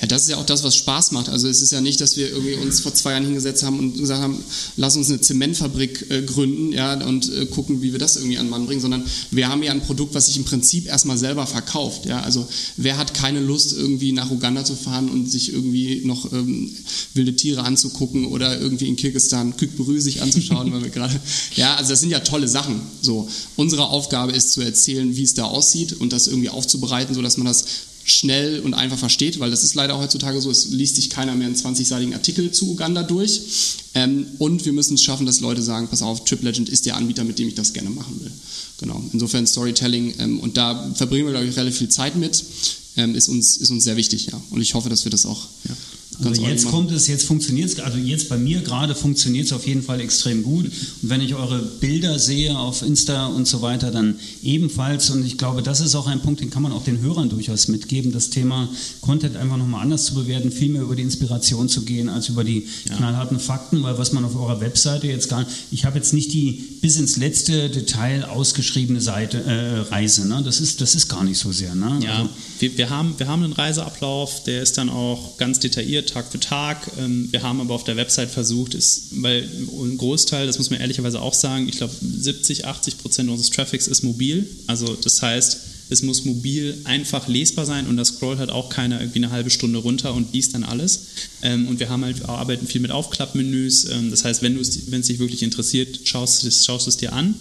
Ja, das ist ja auch das, was Spaß macht. Also es ist ja nicht, dass wir irgendwie uns vor zwei Jahren hingesetzt haben und gesagt haben, lass uns eine Zementfabrik äh, gründen ja, und äh, gucken, wie wir das irgendwie an Mann bringen, sondern wir haben ja ein Produkt, was sich im Prinzip erstmal selber verkauft. Ja? Also wer hat keine Lust, irgendwie nach Uganda zu fahren und sich irgendwie noch ähm, wilde Tiere anzugucken oder irgendwie in Kirgisistan Kükberü sich anzuschauen, weil wir gerade... Ja, also das sind ja tolle Sachen. So, unsere Aufgabe ist zu erzählen, wie es da aussieht und das irgendwie aufzubereiten, sodass man das schnell und einfach versteht, weil das ist leider heutzutage so, es liest sich keiner mehr einen 20-seitigen Artikel zu Uganda durch. Ähm, und wir müssen es schaffen, dass Leute sagen, pass auf, Trip Legend ist der Anbieter, mit dem ich das gerne machen will. Genau. Insofern Storytelling ähm, und da verbringen wir, glaube ich, relativ viel Zeit mit, ähm, ist, uns, ist uns sehr wichtig, ja. Und ich hoffe, dass wir das auch ganz Also jetzt machen. kommt es, jetzt funktioniert es, also jetzt bei mir gerade funktioniert es auf jeden Fall extrem gut. Und wenn ich eure Bilder sehe auf Insta und so weiter, dann ebenfalls. Und ich glaube, das ist auch ein Punkt, den kann man auch den Hörern durchaus mitgeben, das Thema Content einfach nochmal anders zu bewerten, viel mehr über die Inspiration zu gehen, als über die knallharten Fakten, weil was man auf eurer Webseite jetzt gar ich habe jetzt nicht die bis ins letzte Detail ausgeschriebene Seite, äh, Reise, ne? das, ist, das ist gar nicht so sehr. Ne? Ja, Also, wir, wir, haben, wir haben einen Reiseablauf, der ist dann auch ganz detailliert, Tag für Tag. Ähm, Wir haben aber auf der Website versucht, ist, weil ein Großteil, das muss man ehrlicherweise auch sagen, ich glaube 70, 80 Prozent unseres Traffics ist mobil. Also das heißt, es muss mobil einfach lesbar sein und das scrollt halt auch keiner irgendwie eine halbe Stunde runter und liest dann alles. Ähm, Und wir haben halt, wir arbeiten viel mit Aufklappmenüs. Ähm, Das heißt, wenn es, dich wirklich interessiert, schaust du es dir an.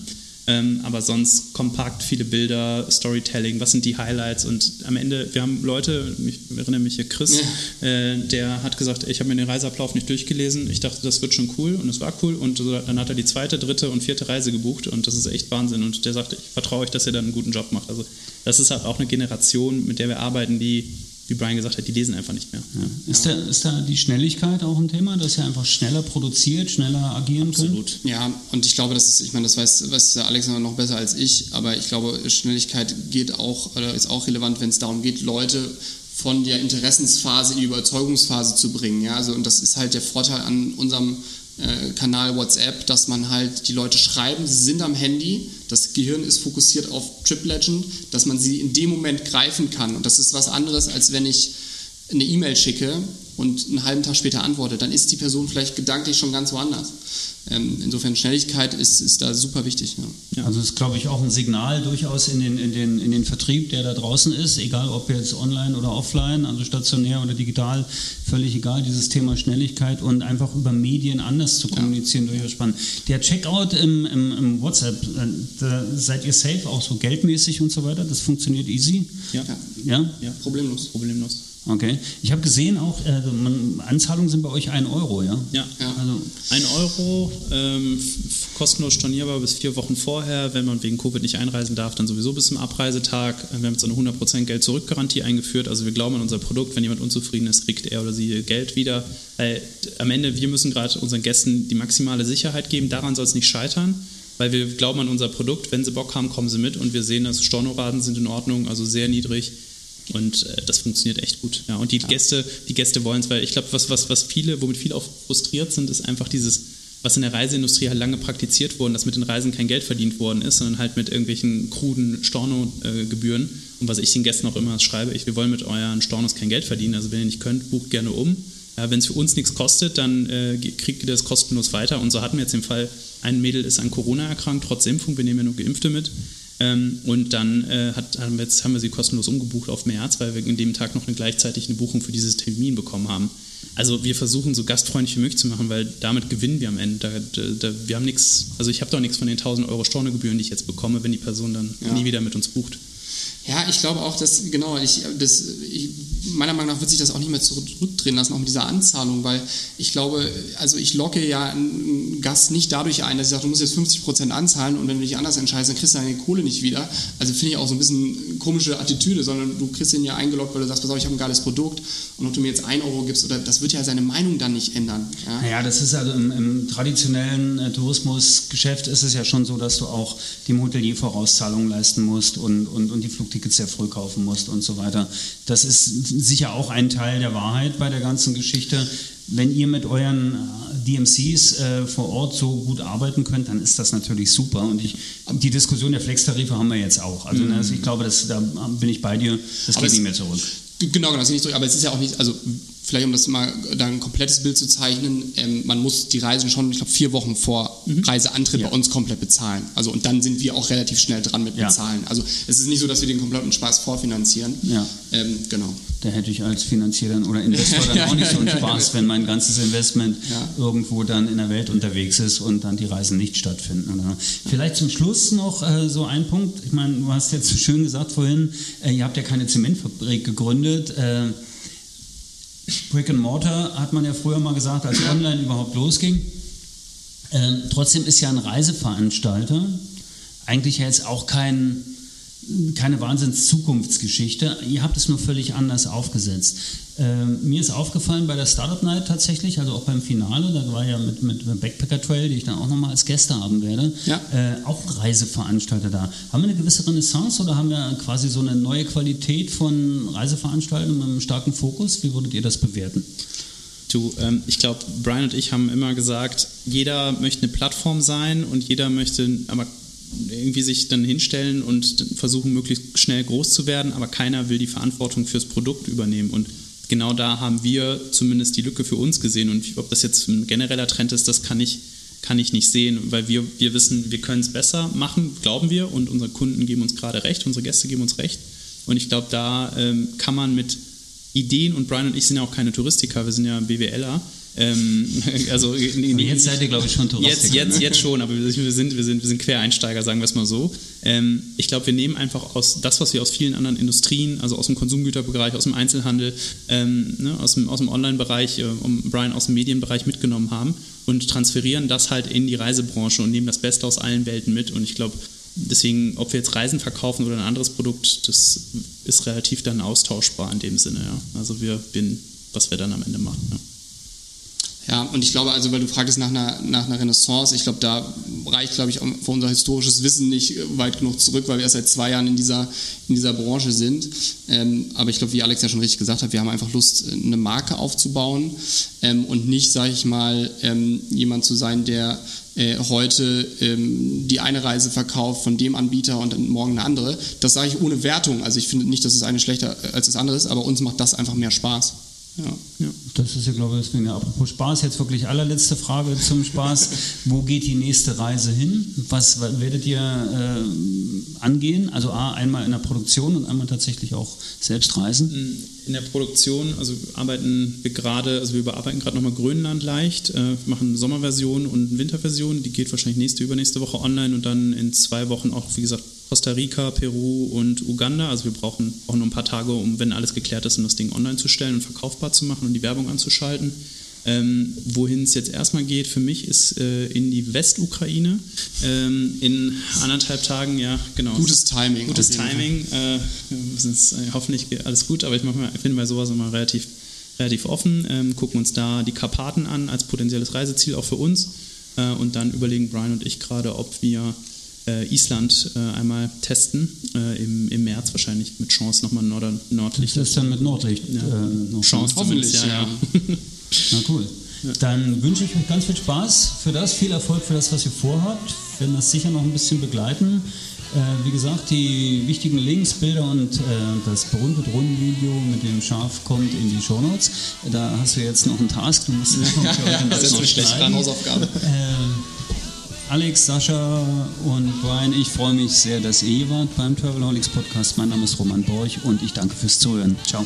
Ähm, aber sonst kompakt viele Bilder, Storytelling, was sind die Highlights? Und am Ende, wir haben Leute, ich erinnere mich hier Chris, äh, der hat gesagt, ich habe mir den Reiseablauf nicht durchgelesen, ich dachte, das wird schon cool und es war cool. Und so, dann hat er die zweite, dritte und vierte Reise gebucht und das ist echt Wahnsinn. Und der sagte, ich vertraue euch, dass ihr dann einen guten Job macht. Also das ist halt auch eine Generation, mit der wir arbeiten, die, wie Brian gesagt hat, die lesen einfach nicht mehr. Ist, da, ist da die Schnelligkeit auch ein Thema, dass ihr einfach schneller produziert, schneller agieren könnt? Absolut. Ja, und ich glaube, das ist, ich meine, das weiß, weiß der Alexander noch besser als ich, aber ich glaube, Schnelligkeit geht auch, oder ist auch relevant, wenn es darum geht, Leute von der Interessensphase in die Überzeugungsphase zu bringen. Ja, also, und das ist halt der Vorteil an unserem Kanal WhatsApp, dass man halt die Leute schreiben, sie sind am Handy, das Gehirn ist fokussiert auf Trip Legend, dass man sie in dem Moment greifen kann. Und das ist was anderes, als wenn ich eine E-Mail schicke und einen halben Tag später antworte, dann ist die Person vielleicht gedanklich schon ganz woanders. Ähm, insofern Schnelligkeit ist, ist da super wichtig. Ja. Also ist, glaube ich, auch ein Signal durchaus in den, in, den, in den Vertrieb, der da draußen ist, egal ob jetzt online oder offline, also stationär oder digital, völlig egal, dieses Thema Schnelligkeit und einfach über Medien anders zu kommunizieren, durchaus spannend. Der Checkout im, im, im WhatsApp, äh, da seid ihr safe, auch so geldmäßig und so weiter, das funktioniert easy? Ja, Ja? ja. Problemlos. problemlos. Okay. Ich habe gesehen auch, äh, man, Anzahlungen sind bei euch ein Euro, ja? Ja. Ja. Also, Ein Euro, ähm, kostenlos stornierbar bis vier Wochen vorher. Wenn man wegen Covid nicht einreisen darf, dann sowieso bis zum Abreisetag. Äh, Wir haben jetzt eine 100% Geld-Zurück-Garantie eingeführt. Also wir glauben an unser Produkt. Wenn jemand unzufrieden ist, kriegt er oder sie Geld wieder. Weil am Ende, wir müssen gerade unseren Gästen die maximale Sicherheit geben. Daran soll es nicht scheitern. Weil wir glauben an unser Produkt. Wenn sie Bock haben, kommen sie mit. Und wir sehen, dass Stornoraten sind in Ordnung, also sehr niedrig. Und äh, das funktioniert echt gut. Ja, und die Gäste, die Gäste wollen es, weil ich glaube, was, was, was viele, womit viele auch frustriert sind, ist einfach dieses, was in der Reiseindustrie halt lange praktiziert worden, dass mit den Reisen kein Geld verdient worden ist, sondern halt mit irgendwelchen kruden Storno-Gebühren. und was ich den Gästen auch immer schreibe, ich, wir wollen mit euren Stornos kein Geld verdienen. Also wenn ihr nicht könnt, bucht gerne um. Ja, wenn es für uns nichts kostet, dann äh, kriegt ihr das kostenlos weiter. Und so hatten wir jetzt den Fall, ein Mädel ist an Corona erkrankt, trotz Impfung, wir nehmen ja nur Geimpfte mit. Ähm, und dann äh, hat, haben, wir jetzt, haben wir sie kostenlos umgebucht auf März, weil wir in dem Tag noch eine, gleichzeitig eine Buchung für dieses Termin bekommen haben. Also wir versuchen so gastfreundlich wie möglich zu machen, weil damit gewinnen wir am Ende. Da, da, wir haben nichts, also ich habe doch nichts von den 1000 Euro Stornogebühren, die ich jetzt bekomme, wenn die Person dann ja. nie wieder mit uns bucht. Ja, ich glaube auch, dass, genau, ich, das, ich, meiner Meinung nach wird sich das auch nicht mehr zurückdrehen lassen, auch mit dieser Anzahlung, weil ich glaube, also ich locke ja einen Gast nicht dadurch ein, dass ich sage, du musst jetzt 50 Prozent anzahlen und wenn du dich anders entscheidest, dann kriegst du deine Kohle nicht wieder. Also finde ich auch so ein bisschen komische Attitüde, sondern du kriegst ihn ja eingeloggt, weil du sagst, pass auf, ich habe ein geiles Produkt und ob du mir jetzt 1 Euro gibst, oder das wird ja seine Meinung dann nicht ändern. Ja, naja, das ist also im, im traditionellen äh, Tourismusgeschäft ist es ja schon so, dass du auch dem Hotelier Vorauszahlungen leisten musst und, und, und die Flugtickets sehr früh kaufen musst und so weiter. Das ist sicher auch ein Teil der Wahrheit bei der ganzen Geschichte. Wenn ihr mit euren äh, DMCs äh, vor Ort so gut arbeiten könnt, dann ist das natürlich super. Und ich, die Diskussion der Flex-Tarife haben wir jetzt auch. Also, mhm. also ich glaube, das, da bin ich bei dir. Das Aber geht nicht mehr zurück. Genau, genau, das ist nicht zurück. Aber es ist ja auch nicht, also vielleicht um das mal da ein komplettes Bild zu zeichnen, ähm, man muss die Reisen schon, ich glaube, vier Wochen vor mhm. Reiseantritt ja. bei uns komplett bezahlen. Also und dann sind wir auch relativ schnell dran mit ja. bezahlen. Also es ist nicht so, dass wir den kompletten Spaß vorfinanzieren. Ja. Ähm, genau. Da hätte ich als Finanzierer oder Investor dann auch nicht so einen Spaß, wenn mein ganzes Investment irgendwo dann in der Welt unterwegs ist und dann die Reisen nicht stattfinden. Vielleicht zum Schluss noch äh, so ein Punkt. Ich meine, du hast jetzt so schön gesagt vorhin, äh, ihr habt ja keine Zementfabrik gegründet. Äh, Brick and Mortar hat man ja früher mal gesagt, als online überhaupt losging. Ähm, trotzdem ist ja ein Reiseveranstalter eigentlich jetzt auch kein keine Wahnsinns-Zukunftsgeschichte. Ihr habt es nur völlig anders aufgesetzt. Ähm, mir ist aufgefallen bei der Startup Night tatsächlich, also auch beim Finale, da war ja mit, mit Backpacker Trail, die ich dann auch nochmal als Gäste haben werde, ja. äh, auch Reiseveranstalter da. Haben wir eine gewisse Renaissance oder haben wir quasi so eine neue Qualität von Reiseveranstaltungen mit einem starken Fokus? Wie würdet ihr das bewerten? Du, ähm, ich glaube, Brian und ich haben immer gesagt, jeder möchte eine Plattform sein und jeder möchte aber irgendwie sich dann hinstellen und versuchen, möglichst schnell groß zu werden, aber keiner will die Verantwortung fürs Produkt übernehmen. Und genau da haben wir zumindest die Lücke für uns gesehen. Und ob das jetzt ein genereller Trend ist, das kann ich, kann ich nicht sehen, weil wir, wir wissen, wir können es besser machen, glauben wir, und unsere Kunden geben uns gerade recht, unsere Gäste geben uns recht. Und ich glaube, da ähm, kann man mit Ideen, und Brian und ich sind ja auch keine Touristiker, wir sind ja BWLer, ähm, also, jetzt seid ihr, glaube ich, schon Touristiker. Jetzt, jetzt, ne? jetzt schon, aber wir sind, wir, sind, wir sind Quereinsteiger, sagen wir es mal so. Ähm, ich glaube, wir nehmen einfach aus das, was wir aus vielen anderen Industrien, also aus dem Konsumgüterbereich, aus dem Einzelhandel, ähm, ne, aus dem, aus dem Online-Bereich, äh, um Brian aus dem Medienbereich mitgenommen haben und transferieren das halt in die Reisebranche und nehmen das Beste aus allen Welten mit. Und ich glaube, deswegen, ob wir jetzt Reisen verkaufen oder ein anderes Produkt, das ist relativ dann austauschbar in dem Sinne. Ja. Also wir bin, was wir dann am Ende machen. Ja. Ja, und ich glaube, also weil du fragst nach einer, nach einer Renaissance, ich glaube, da reicht, glaube ich, für unser historisches Wissen nicht weit genug zurück, weil wir erst seit zwei Jahren in dieser, in dieser Branche sind. Ähm, aber ich glaube, wie Alex ja schon richtig gesagt hat, wir haben einfach Lust, eine Marke aufzubauen ähm, und nicht, sage ich mal, ähm, jemand zu sein, der äh, heute ähm, die eine Reise verkauft von dem Anbieter und dann morgen eine andere. Das sage ich ohne Wertung. Also ich finde nicht, dass das eine schlechter als das andere ist, aber uns macht das einfach mehr Spaß. Ja. ja. Das ist ja, glaube ich, deswegen, ja, apropos Spaß, jetzt wirklich allerletzte Frage zum Spaß. Wo geht die nächste Reise hin? Was werdet ihr äh, angehen? Also A, einmal in der Produktion und einmal tatsächlich auch selbst reisen? In der Produktion, also arbeiten wir gerade, also wir überarbeiten gerade nochmal Grönland leicht, äh, machen Sommerversion und Winterversion, die geht wahrscheinlich nächste, übernächste Woche online und dann in zwei Wochen auch, wie gesagt, Costa Rica, Peru und Uganda. Also wir brauchen auch nur ein paar Tage, um, wenn alles geklärt ist, um das Ding online zu stellen und verkaufbar zu machen und die Werbung anzuschalten. Ähm, wohin es jetzt erstmal geht für mich ist äh, in die Westukraine. Ähm, in anderthalb Tagen, ja, genau. Gutes Timing. Gutes Timing. Äh, äh, hoffentlich alles gut, aber ich mal, finde bei sowas immer relativ, relativ offen. Ähm, gucken uns da die Karpaten an als potenzielles Reiseziel auch für uns. Äh, und dann überlegen Brian und ich gerade, ob wir äh, Island äh, einmal testen, äh, im, im März wahrscheinlich mit Chance nochmal Nord Nordlicht. Das ist dann mit Nordlicht. Ja. Äh, Chance hoffentlich, ja. ja. Na cool. Ja. Dann wünsche ich euch ganz viel Spaß für das, viel Erfolg für das, was ihr vorhabt. Wir werden das sicher noch ein bisschen begleiten. Äh, wie gesagt, die wichtigen Links, Bilder und äh, das berühmte Drohnenvideo mit dem Schaf kommt in die Shownotes. Da hast du jetzt noch einen Task, du musst noch für ja, das ist noch schlecht Hausaufgabe. Äh, Alex, Sascha und Brian, ich freue mich sehr, dass ihr hier wart beim Travelholics Podcast. Mein Name ist Roman Borch und ich danke fürs Zuhören. Ciao.